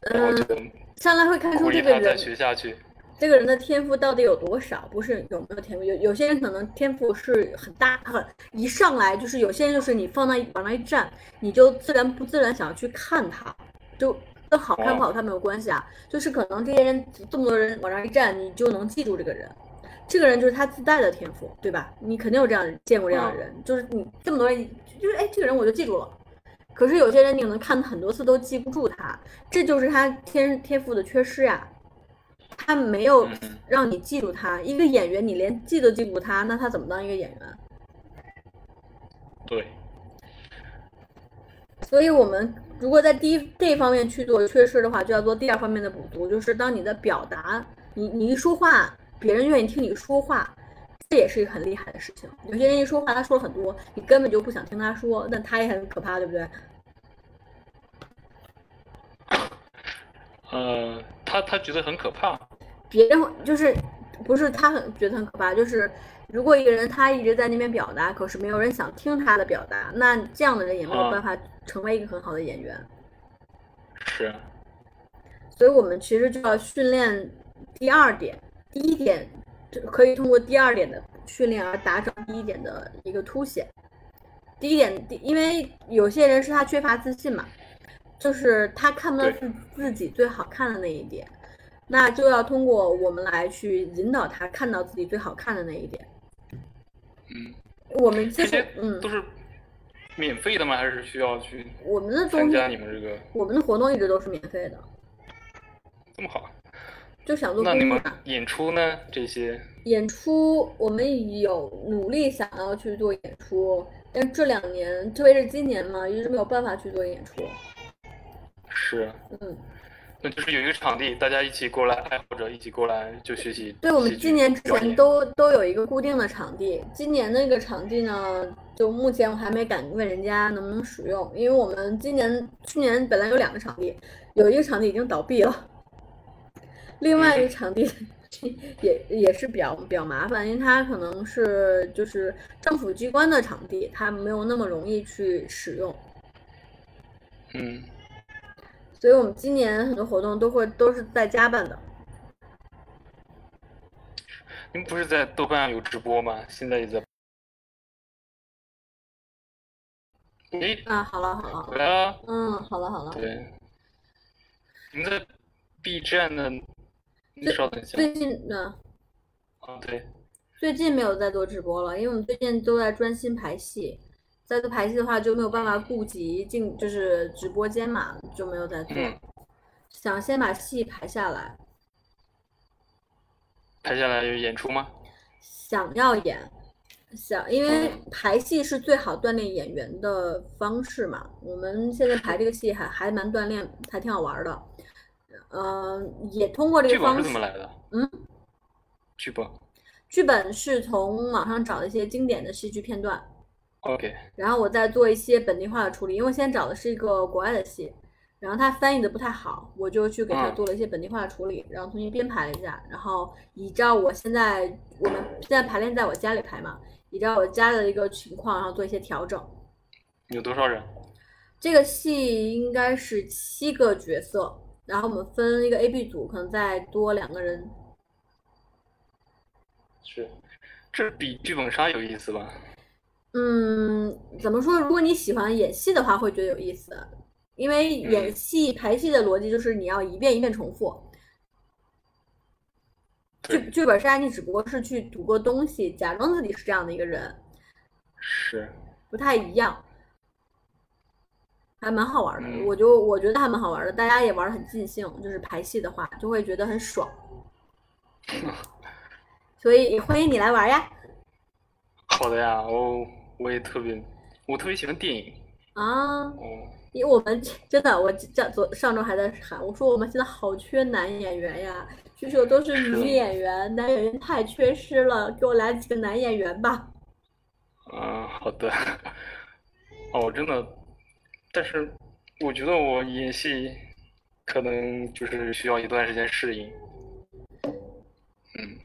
然后嗯，上来会看出鼓励他再这个人学下去。这个人的天赋到底有多少？不是有没有天赋，有有些人可能天赋是很大，很一上来就是有些人就是你放那往那一站，你就自然不自然想要去看他，就跟好看不好看没有关系啊，就是可能这些人这么多人往那儿一站，你就能记住这个人，这个人就是他自带的天赋，对吧？你肯定有这样见过这样的人，就是你这么多人，就是哎这个人我就记住了。可是有些人你可能看很多次都记不住他，这就是他天天赋的缺失呀、他没有嗯让你记住他。一个演员，你连记都记不住他，那他怎么当一个演员？对，所以，我们如果在第一这一方面去做缺失的话，就要做第二方面的补足，就是当你的表达，你你一说话，别人愿意听你说话，这也是一个很厉害的事情。有些人一说话，他说了很多，你根本就不想听他说，那他也很可怕，对不对？呃，他他觉得很可怕。别人就是不是他很觉得很可怕，就是如果一个人他一直在那边表达，可是没有人想听他的表达，那这样的人也没有啊办法成为一个很好的演员。是，所以我们其实就要训练第二点，第一点就可以通过第二点的训练而达成第一点的一个凸显。第一点，第因为有些人是他缺乏自信嘛，就是他看不到自自己最好看的那一点，那就要通过我们来去引导他看到自己最好看的那一点。嗯，我们接触这些，嗯都，是免费的吗？还是需要去我们的东西参加，你们这个我们的活动一直都是免费的，这么好？就想做那你们。演出呢？这些演出，我们有努力想要去做演出，但这两年，特别是今年嘛，一直没有办法去做演出。是，嗯，那就是有一个场地，大家一起过来，爱好者一起过来就学习。对，我们今年之前都都有一个固定的场地，今年那个场地呢，就目前我还没敢问人家能不能使用，因为我们今年去年本来有两个场地，有一个场地已经倒闭了，另外一个场地也也是比较比较麻烦，因为它可能是就是政府机关的场地，它没有那么容易去使用，嗯，所以我们今年很多活动都会都是在家办的。你们不是在豆瓣上有直播吗？现在也在。诶，啊，好了好了，回来了。嗯，好了好了。对，你们在 B 站的，你最稍等一下。最近呢，啊，对，最近没有在做直播了，因为我们最近都在专心排戏。在做排戏的话，就没有办法顾及进就是直播间嘛，就没有在做。嗯想先把戏排下来，排下来有演出吗？想要演，想，因为排戏是最好锻炼演员的方式嘛。我们现在排这个戏还还蛮锻炼，还挺好玩的。嗯、也通过这个方式是怎么来的？嗯，剧本。剧本是从网上找的一些经典的戏剧片段，OK，然后我再做一些本地化的处理，因为我现在找的是一个国外的戏，然后它翻译的不太好，我就去给它嗯做了一些本地化的处理，然后重新编排了一下，然后依照我现在我们现在排练在我家里排嘛，依照我家的一个情况，然后做一些调整。有多少人？这个戏应该是七个角色，然后我们分一个 A、B 组，可能再多两个人。是，这比剧本杀有意思吧？嗯，怎么说？如果你喜欢演戏的话，会觉得有意思，因为演戏排戏的逻辑就是你要一遍一遍重复。剧，剧本杀你只不过是去读个东西，假装自己是这样的一个人，是，不太一样，还蛮好玩的。嗯我就我觉得还蛮好玩的，大家也玩的很尽兴，就是排戏的话就会觉得很爽。所以欢迎你来玩呀！好的呀，我我也特别，我特别喜欢电影。啊，哦，因为我们真的，我这昨上周还在喊，我说我们现在好缺男演员呀，剧组都是是女演员，男演员太缺失了，给我来几个男演员吧。嗯，好的。哦，真的，但是我觉得我演戏可能就是需要一段时间适应。嗯，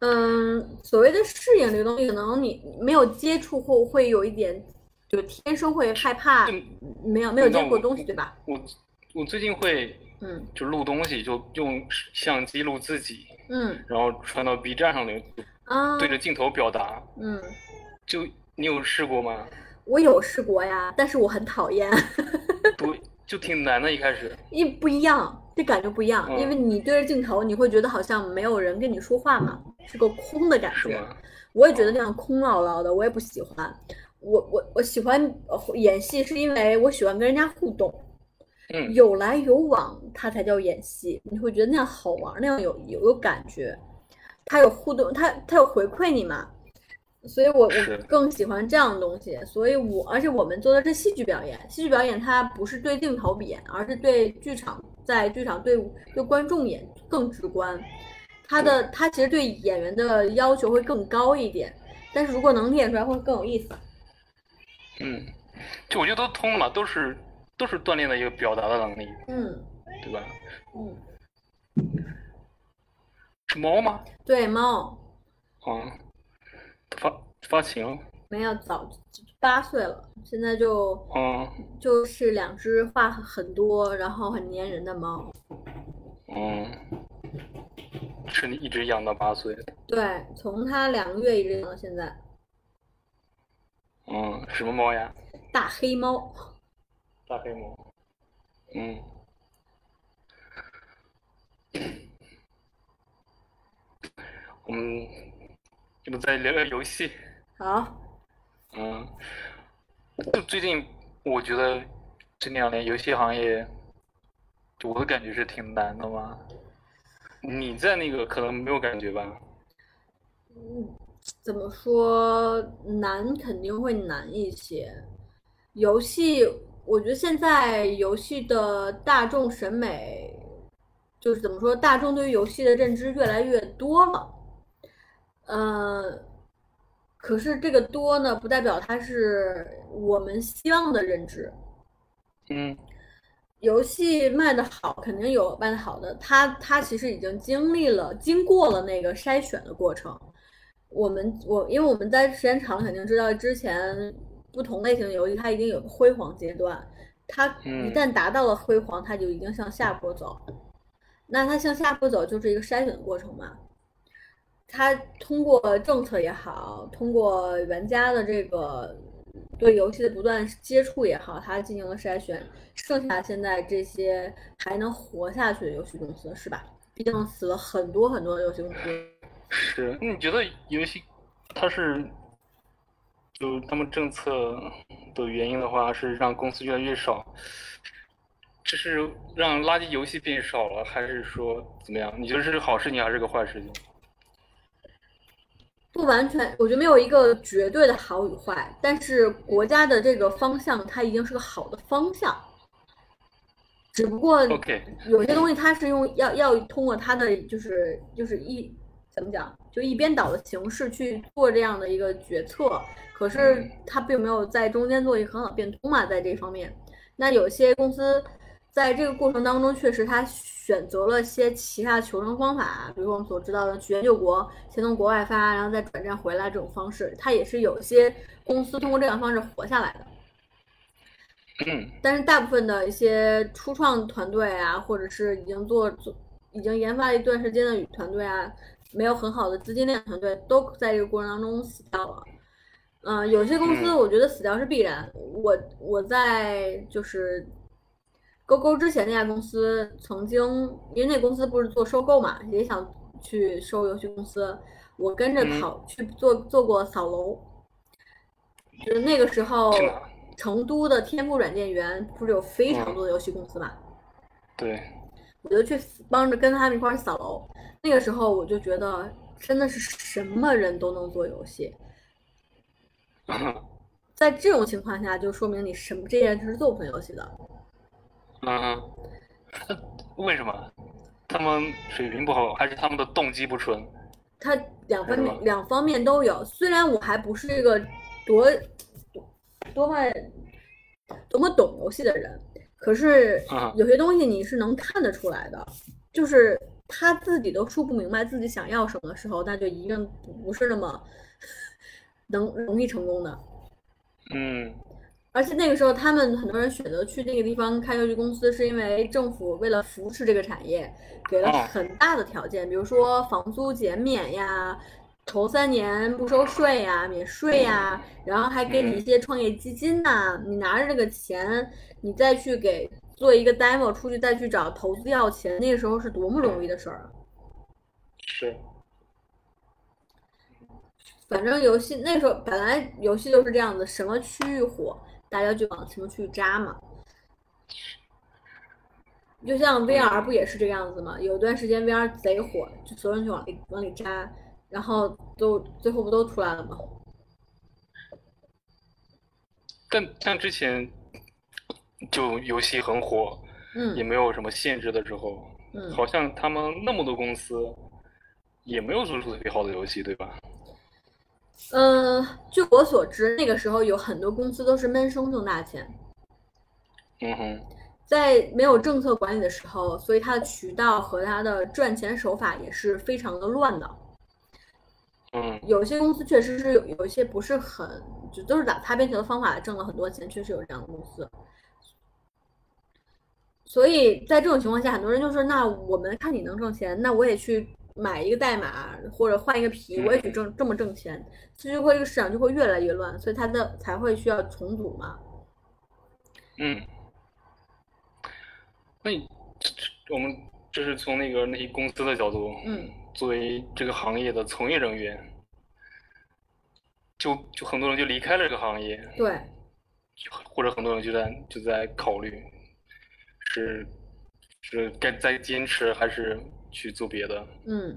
嗯，所谓的适应这个东西，可能你没有接触后会有一点，就天生会害怕没有没有接那我触的东西，对吧？我我最近会嗯就录东西，就用相机录自己，嗯然后传到 B 站上的，啊对着镜头表达。嗯，就你有试过吗？我有试过呀，但是我很讨厌，不，就挺难的，一开始。一不一样，这感觉不一样，嗯因为你对着镜头，你会觉得好像没有人跟你说话嘛，是个空的感觉。我也觉得那样空落落的，我也不喜欢。我我我喜欢呃演戏，是因为我喜欢跟人家互动，嗯，有来有往，它才叫演戏。你会觉得那样好玩，那样有有有感觉，它有互动，它它有回馈你嘛。所以我我更喜欢这样的东西。所以我而且我们做的是戏剧表演，戏剧表演它不是对镜头演，而是对剧场在剧场对对观众演更直观。它的它其实对演员的要求会更高一点，但是如果能练出来会更有意思。嗯，就我觉得都通嘛，都是都是锻炼的一个表达的能力，嗯对吧？嗯，是猫吗？对猫，啊，发发情。没有早八岁了，现在就嗯就是两只话很多，然后很粘人的猫。嗯，是你一直养到八岁？对，从它两个月一直养到现在，嗯，什么猫呀？大黑猫。大黑猫。嗯。我们要不再聊聊游戏？好，嗯，就最近我觉得这两年游戏行业，就我的感觉是挺难的嘛。你在那个可能没有感觉吧？嗯，怎么说难肯定会难一些。游戏，我觉得现在游戏的大众审美，就是怎么说，大众对于游戏的认知越来越多了。呃，可是这个多呢，不代表它是我们希望的认知。嗯游戏卖的好，肯定有卖的好的，它它其实已经经历了、经过了那个筛选的过程。我们我因为我们在时间长了，肯定知道之前不同类型的游戏它一定有个辉煌阶段，它一嗯旦达到了辉煌，它就已经向下坡走。那它向下坡走就是一个筛选的过程嘛。它通过政策也好，通过玩家的这个对游戏的不断接触也好，它进行了筛选，剩下现在这些还能活下去的游戏公司是吧？毕竟死了很多很多的游戏公司。是。你觉得游戏它是就他们政策的原因的话，是让公司越来越少？这是让垃圾游戏变少了，还是说怎么样？你觉得这是好事情还是个坏事情？不完全，我觉得没有一个绝对的好与坏，但是国家的这个方向它一定是个好的方向。只不过有些东西它是用要要通过它的就是就是一怎么讲，就一边倒的形式去做这样的一个决策，可是它并没有在中间做一个很好的变通嘛，在这方面。那有些公司在这个过程当中，确实他选择了些其他求生方法，比如我们所知道的去援救国，先从国外发，然后再转战回来这种方式，他也是有些公司通过这样方式活下来的。嗯但是大部分的一些初创团队啊，或者是已经做做已经研发了一段时间的团队啊，没有很好的资金链团队，都在这个过程当中死掉了。嗯、有些公司嗯我觉得死掉是必然。我我在就是勾勾之前那家公司曾经，因为那公司不是做收购嘛，也想去收游戏公司，我跟着嗯。跑去做做过扫楼，就是那个时候成都的天赋软件园不是有非常嗯。多的游戏公司嘛，对，我就去帮着跟他们一块儿扫楼。那个时候我就觉得真的是什么人都能做游戏，在这种情况下，就说明你什么这件事是做不成游戏的。嗯，那为什么？他们水平不好，还是他们的动机不纯？他两方面两方面都有。虽然我还不是一个多多多么多么懂游戏的人，可是嗯有些东西你是能看得出来的，就是他自己都说不明白自己想要什么的时候，那就一定不是那么能容易成功的。嗯而且那个时候，他们很多人选择去那个地方开游戏公司，是因为政府为了扶持这个产业，给了哦很大的条件，比如说房租减免呀，头三年不收税呀、免税呀，然后还给你一些创业基金呐、你拿着这个钱，你再去给做一个 demo 出去，再去找投资要钱，那个时候是多么容易的事儿啊！是，反正游戏那时候本来游戏就是这样子，什么区域火，大家就往什么区域扎嘛。就像 VR 不也是这个样子吗？有段时间 VR 贼火，就所有人就往里往里扎，然后都最后不都出来了吗？但但之前就游戏很火，嗯也嗯没有什么限制的时候，嗯，好像他们那么多公司也没有做出特别好的游戏，对吧？嗯、据我所知，那个时候有很多公司都是闷声挣大钱，嗯哼，在没有政策管理的时候，所以它的渠道和它的赚钱手法也是非常的乱的。嗯有些公司确实是有有一些不是很，就都是打擦边球的方法挣了很多钱，确实有这样的公司。所以在这种情况下，很多人就说：“那我们看你能挣钱，那我也去买一个代码或者换一个皮，我也去挣这么挣钱。”其实就会这个市场就会越来越乱，所以它的才会需要重组嘛。嗯。那你我们这是从那个那些公司的角度，嗯，作为这个行业的从业人员，就就很多人就离开了这个行业，对，就或者很多人就在就在考虑，是是该再坚持还是去做别的？嗯，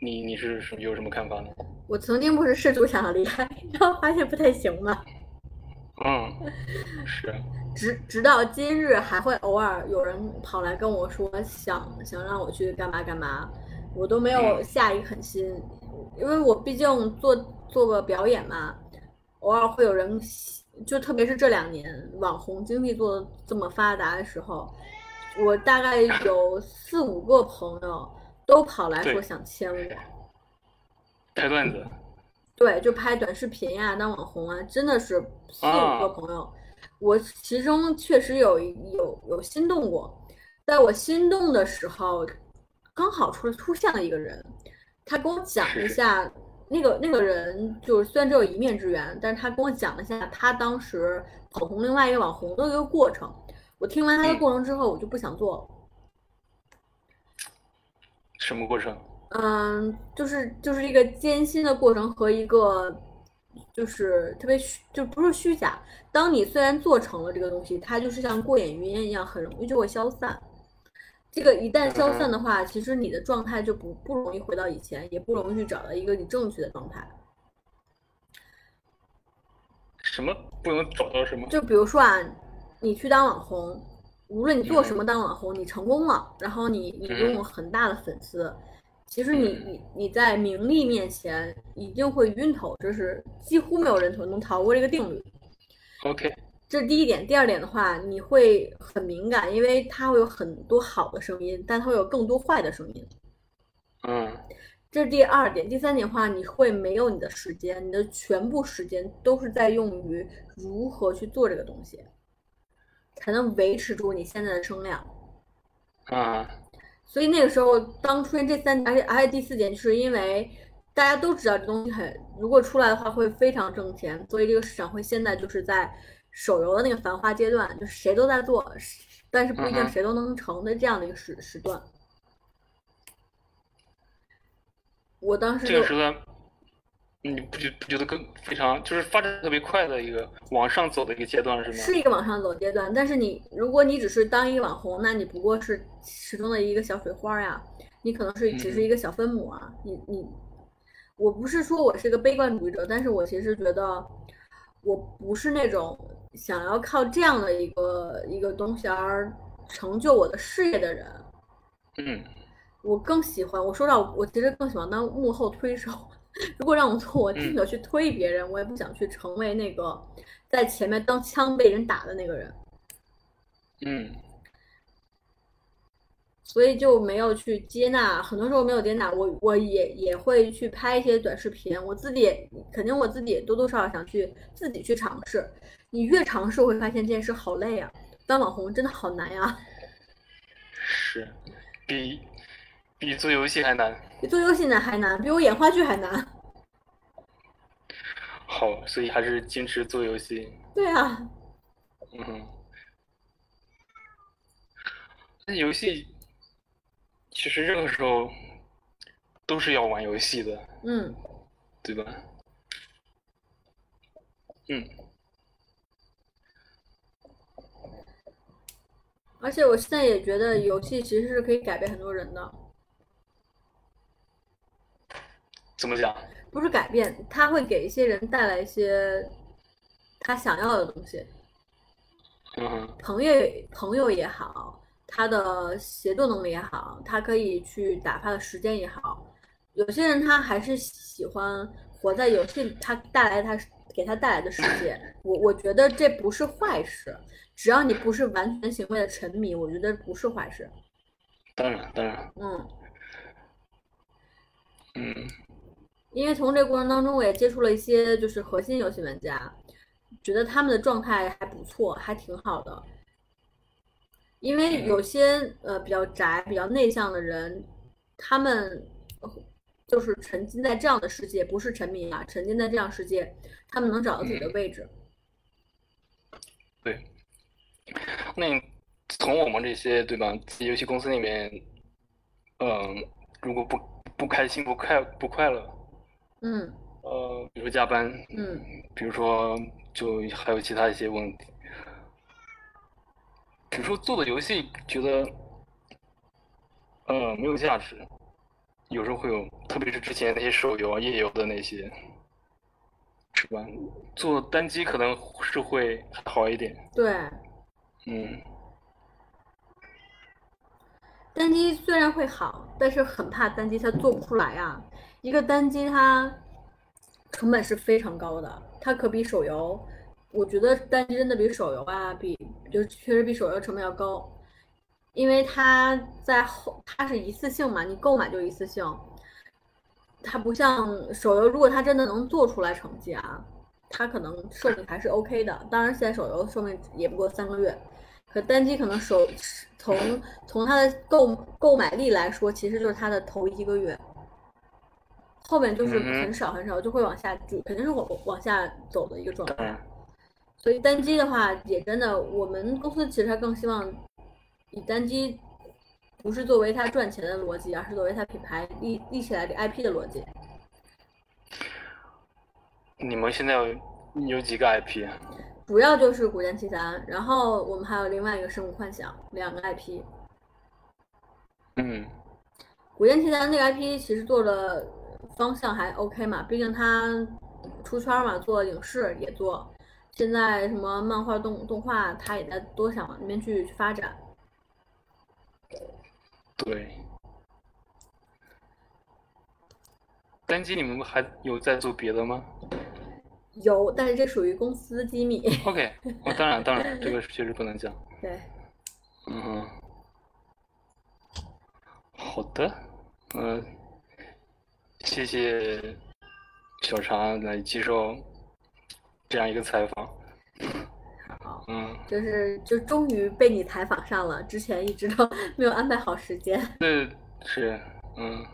你你是什么有什么看法呢？我曾经不是试图想要离开，然后发现不太行嘛。嗯，是，直直到今日，还会偶尔有人跑来跟我说想想让我去干嘛干嘛，我都没有嗯下一狠心，因为我毕竟做做个表演嘛，偶尔会有人，就特别是这两年网红经济做的这么发达的时候，我大概有四五个朋友都跑来说想签我。拍段子，对，就拍短视频呀、当网红啊，真的是四五个啊朋友。我其中确实有有有心动过，在我心动的时候，刚好出出现了一个人，他跟我讲了一下，那个那个人就是虽然只有一面之缘，但是他跟我讲了一下他当时捧红另外一个网红的一个过程。我听完他的嗯过程之后，我就不想做了。什么过程？嗯，就是就是一个艰辛的过程和一个就是特别虚，就不是虚假。当你虽然做成了这个东西，它就是像过眼云烟一样，很容易就会消散。这个一旦消散的话，其实你的状态就不不容易回到以前，也不容易去找到一个你正确的状态。什么不能找到什么？就比如说啊，你去当网红，无论你做什么当网红，你成功了，然后你你拥有很大的粉丝，其实你你你在名利面前一定会晕头，就是几乎没有人能逃过这个定律。OK，这是第一点。第二点的话，你会很敏感，因为它会有很多好的声音，但它会有更多坏的声音。嗯这是第二点。第三点的话，你会没有你的时间，你的全部时间都是在用于如何去做这个东西，才能维持住你现在的声量。啊，所以那个时候，当出现这三点，而且而且第四点，就是因为大家都知道这东西很，如果出来的话会非常挣钱，所以这个市场会现在就是在手游的那个繁华阶段，就是谁都在做，但是不一定谁都能成的这样的一个时时段。我当时就这个时段，你不觉不觉得更非常就是发展特别快的一个往上走的一个阶段是吗？是一个往上走阶段，但是你如果你只是当一个网红，那你不过是其中的一个小水花呀，你可能是只是一个小分母啊。你你，我不是说我是一个悲观主义者，但是我其实觉得我不是那种想要靠这样的一个一个东西而成就我的事业的人。嗯我更喜欢，我说到我其实更喜欢当幕后推手。如果让我做，我宁可去推别人，我也不想去成为那个在前面当枪被人打的那个人。嗯所以就没有去接纳，很多时候没有接纳。我我也也会去拍一些短视频，我自己也肯定我自己也多多少少想去自己去尝试。你越尝试，会发现这件事好累啊，当网红真的好难呀、是，比比做游戏还难。比做游戏难还难，比我演话剧还难。好，所以还是坚持做游戏。对啊，嗯，那游戏其实任何时候都是要玩游戏的，嗯，对吧？嗯而且我现在也觉得游戏其实是可以改变很多人的，怎么讲？不是改变，它会给一些人带来一些他想要的东西。嗯哼，朋友朋友也好，他的协作能力也好，他可以去打发的时间也好，有些人他还是喜欢活在游戏里，他带来他给他带来的世界。我我觉得这不是坏事，只要你不是完全行为的沉迷，我觉得不是坏事。当然当然，嗯，嗯，因为从这个过程当中，我也接触了一些就是核心游戏玩家，觉得他们的状态还不错，还挺好的。因为有些呃比较宅、比较内向的人，他们就是沉浸在这样的世界，不是沉迷啊，沉浸在这样世界，他们能找到自己的位置。对，那从我们这些对吧，游戏公司里面，嗯，如果不不开心、不快不快乐，嗯。呃，比如说加班，嗯。比如说就还有其他一些问题，比如说做的游戏觉得，呃，没有价值，有时候会有，特别是之前那些手游啊、页游的那些，是吧？做单机可能是会好一点，对，嗯，单机虽然会好，但是很怕单机它做不出来啊。一个单机它成本是非常高的，它可比手游，我觉得单机真的比手游啊，比就是确实比手游成本要高，因为它在后它是一次性嘛，你购买就一次性，它不像手游，如果它真的能做出来成绩啊，它可能寿命还是 OK 的。当然，现在手游寿命也不过三个月，可单机可能首从从它的购购买力来说，其实就是它的头一个月，后面就是很少很少，就会往下就肯定是往往下走的一个状态。所以单机的话，也真的，我们公司其实还更希望以单机不是作为它赚钱的逻辑，而是作为它品牌立立起来的 IP 的逻辑。你们现在有有几个 IP？啊主要就是《古剑奇谭》，然后我们还有另外一个《生物幻想》两个 IP。嗯，《古剑奇谭》那个 IP 其实做的方向还 OK 嘛，毕竟它出圈嘛，做影视也做，现在什么漫画动动画，它也在多想往那边去去发展。对。单机你们还有在做别的吗有，但是这属于公司机密。？OK，哦，当然当然，这个 确实不能讲。对，嗯哼，好的，嗯、谢谢小常来接受这样一个采访。好，嗯，就是就终于被你采访上了，之前一直都 没有安排好时间。这是，嗯，